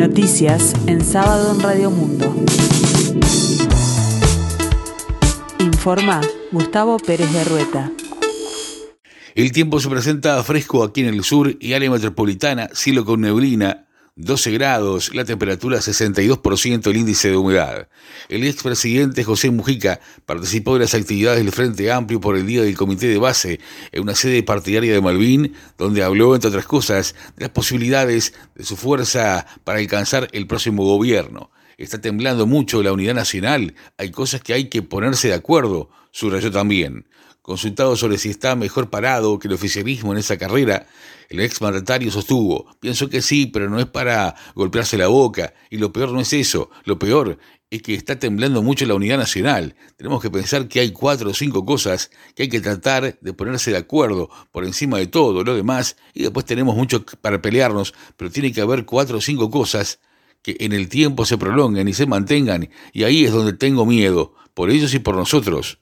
Noticias en sábado en Radio Mundo. Informa Gustavo Pérez de Rueta. El tiempo se presenta fresco aquí en el sur y área metropolitana, cielo con neblina, 12 grados, la temperatura 62% el índice de humedad. El expresidente José Mujica participó de las actividades del Frente Amplio por el Día del Comité de Base en una sede partidaria de Malvin, donde habló, entre otras cosas, de las posibilidades de su fuerza para alcanzar el próximo gobierno. Está temblando mucho la unidad nacional, hay cosas que hay que ponerse de acuerdo, subrayó también. Consultado sobre si está mejor parado que el oficialismo en esa carrera, el ex mandatario sostuvo, pienso que sí, pero no es para golpearse la boca, y lo peor no es eso, lo peor es que está temblando mucho la unidad nacional. Tenemos que pensar que hay cuatro o cinco cosas que hay que tratar de ponerse de acuerdo por encima de todo lo demás, y después tenemos mucho para pelearnos, pero tiene que haber cuatro o cinco cosas que en el tiempo se prolonguen y se mantengan, y ahí es donde tengo miedo, por ellos y por nosotros.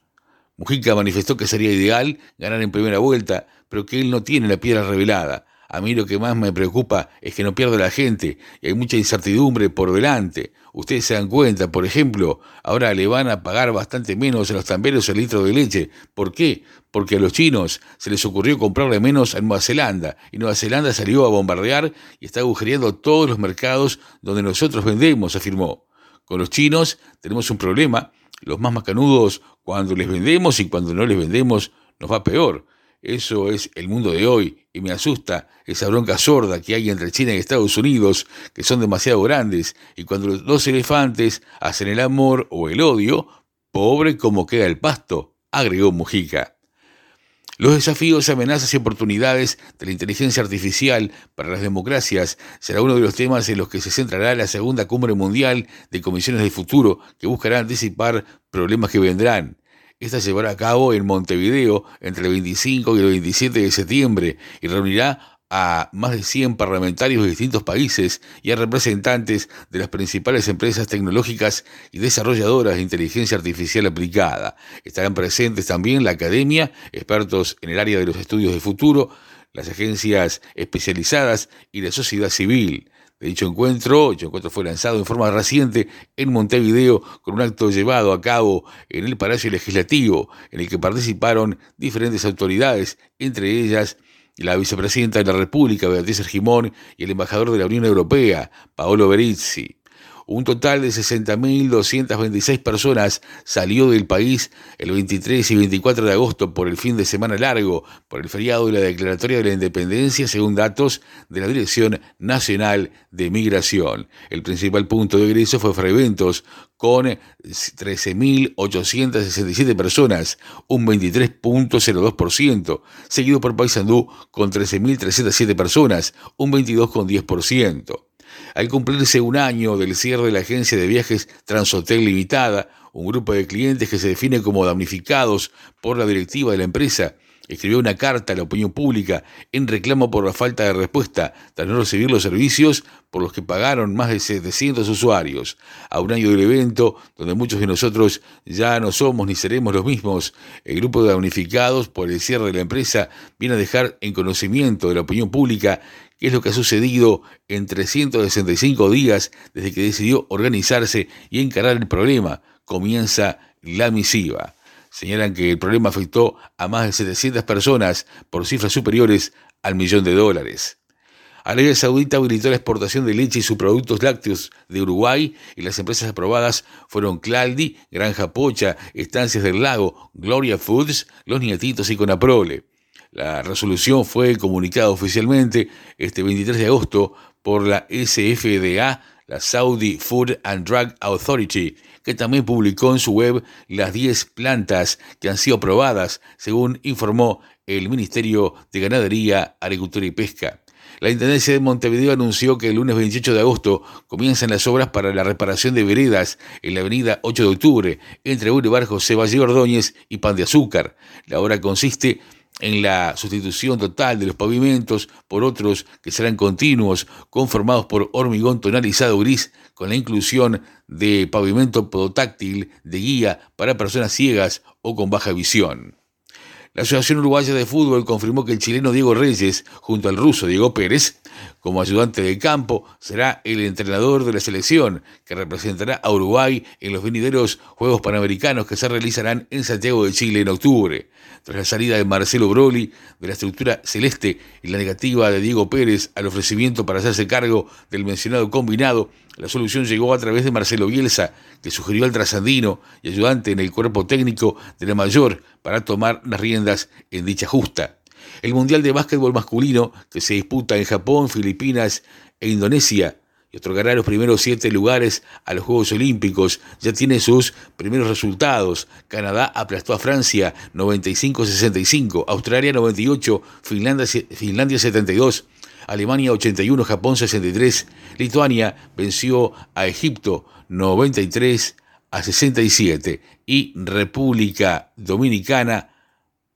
Mujica manifestó que sería ideal ganar en primera vuelta, pero que él no tiene la piedra revelada. A mí lo que más me preocupa es que no pierda la gente y hay mucha incertidumbre por delante. Ustedes se dan cuenta, por ejemplo, ahora le van a pagar bastante menos a los tamberos el litro de leche. ¿Por qué? Porque a los chinos se les ocurrió comprarle menos a Nueva Zelanda y Nueva Zelanda salió a bombardear y está agujereando todos los mercados donde nosotros vendemos, afirmó. Con los chinos tenemos un problema los más macanudos, cuando les vendemos y cuando no les vendemos, nos va peor. Eso es el mundo de hoy y me asusta esa bronca sorda que hay entre China y Estados Unidos, que son demasiado grandes, y cuando los dos elefantes hacen el amor o el odio, pobre como queda el pasto, agregó Mujica. Los desafíos, amenazas y oportunidades de la inteligencia artificial para las democracias será uno de los temas en los que se centrará la segunda cumbre mundial de comisiones del futuro que buscará anticipar problemas que vendrán. Esta se llevará a cabo en Montevideo entre el 25 y el 27 de septiembre y reunirá a más de 100 parlamentarios de distintos países y a representantes de las principales empresas tecnológicas y desarrolladoras de inteligencia artificial aplicada. Estarán presentes también la academia, expertos en el área de los estudios de futuro, las agencias especializadas y la sociedad civil. Dicho encuentro, dicho encuentro fue lanzado en forma reciente en Montevideo con un acto llevado a cabo en el Palacio Legislativo, en el que participaron diferentes autoridades, entre ellas la vicepresidenta de la República, Beatriz Argimón, y el embajador de la Unión Europea, Paolo Berizzi. Un total de 60.226 personas salió del país el 23 y 24 de agosto por el fin de semana largo, por el feriado y la declaratoria de la independencia, según datos de la Dirección Nacional de Migración. El principal punto de egreso fue Freventos, con 13.867 personas, un 23.02%, seguido por Paysandú con 13.307 personas, un 22.10%. Al cumplirse un año del cierre de la agencia de viajes Transhotel Limitada, un grupo de clientes que se define como damnificados por la directiva de la empresa, escribió una carta a la opinión pública en reclamo por la falta de respuesta tras no recibir los servicios por los que pagaron más de 700 usuarios. A un año del evento, donde muchos de nosotros ya no somos ni seremos los mismos, el grupo de damnificados por el cierre de la empresa viene a dejar en conocimiento de la opinión pública qué es lo que ha sucedido en 365 días desde que decidió organizarse y encarar el problema. Comienza la misiva. Señalan que el problema afectó a más de 700 personas por cifras superiores al millón de dólares. Arabia Saudita habilitó la exportación de leche y sus productos lácteos de Uruguay y las empresas aprobadas fueron Claldi, Granja Pocha, Estancias del Lago, Gloria Foods, Los Nietitos y Conaprole. La resolución fue comunicada oficialmente este 23 de agosto por la SFDA, la Saudi Food and Drug Authority, que también publicó en su web las 10 plantas que han sido aprobadas, según informó el Ministerio de Ganadería, Agricultura y Pesca. La Intendencia de Montevideo anunció que el lunes 28 de agosto comienzan las obras para la reparación de veredas en la avenida 8 de octubre, entre Boulevard José Valle Ordóñez y Pan de Azúcar. La obra consiste en la sustitución total de los pavimentos por otros que serán continuos, conformados por hormigón tonalizado gris, con la inclusión de pavimento podotáctil de guía para personas ciegas o con baja visión. La Asociación Uruguaya de Fútbol confirmó que el chileno Diego Reyes, junto al ruso Diego Pérez, como ayudante de campo, será el entrenador de la selección que representará a Uruguay en los venideros Juegos Panamericanos que se realizarán en Santiago de Chile en octubre. Tras la salida de Marcelo Broly de la estructura celeste y la negativa de Diego Pérez al ofrecimiento para hacerse cargo del mencionado combinado, la solución llegó a través de Marcelo Bielsa, que sugirió al trasandino y ayudante en el cuerpo técnico de la mayor para tomar las riendas en dicha justa. El Mundial de Básquetbol Masculino, que se disputa en Japón, Filipinas e Indonesia, y otorgará los primeros siete lugares a los Juegos Olímpicos, ya tiene sus primeros resultados. Canadá aplastó a Francia 95-65, Australia 98, Finlandia, Finlandia 72, Alemania 81, Japón 63, Lituania venció a Egipto 93 a 67 y República Dominicana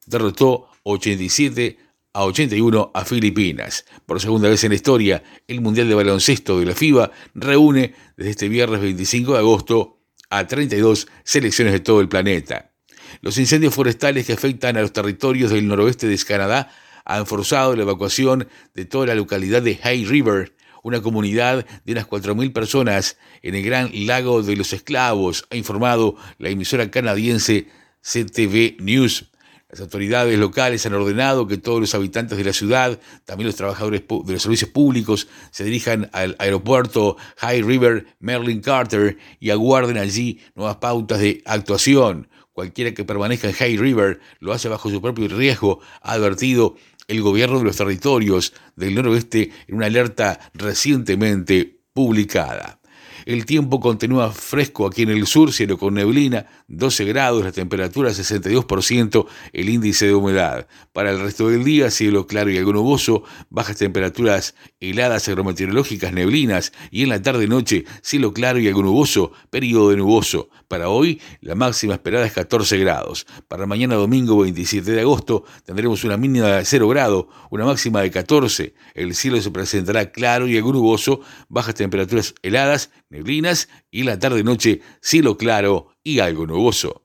derrotó 87 a 81 a Filipinas. Por segunda vez en la historia, el Mundial de Baloncesto de la FIBA reúne desde este viernes 25 de agosto a 32 selecciones de todo el planeta. Los incendios forestales que afectan a los territorios del noroeste de Canadá han forzado la evacuación de toda la localidad de Hay River, una comunidad de unas 4.000 personas en el Gran Lago de los Esclavos, ha informado la emisora canadiense CTV News. Las autoridades locales han ordenado que todos los habitantes de la ciudad, también los trabajadores de los servicios públicos, se dirijan al aeropuerto High River Merlin Carter y aguarden allí nuevas pautas de actuación. Cualquiera que permanezca en High River lo hace bajo su propio riesgo, ha advertido el gobierno de los territorios del noroeste en una alerta recientemente publicada. El tiempo continúa fresco aquí en el sur, cielo con neblina, 12 grados, la temperatura 62%, el índice de humedad. Para el resto del día, cielo claro y algo nuboso, bajas temperaturas heladas agrometeorológicas, neblinas y en la tarde-noche, cielo claro y algo nuboso, periodo de nuboso. Para hoy, la máxima esperada es 14 grados. Para mañana domingo 27 de agosto tendremos una mínima de 0 grado, una máxima de 14. El cielo se presentará claro y algo nuboso, bajas temperaturas heladas, neblinas y la tarde-noche cielo claro y algo nuboso.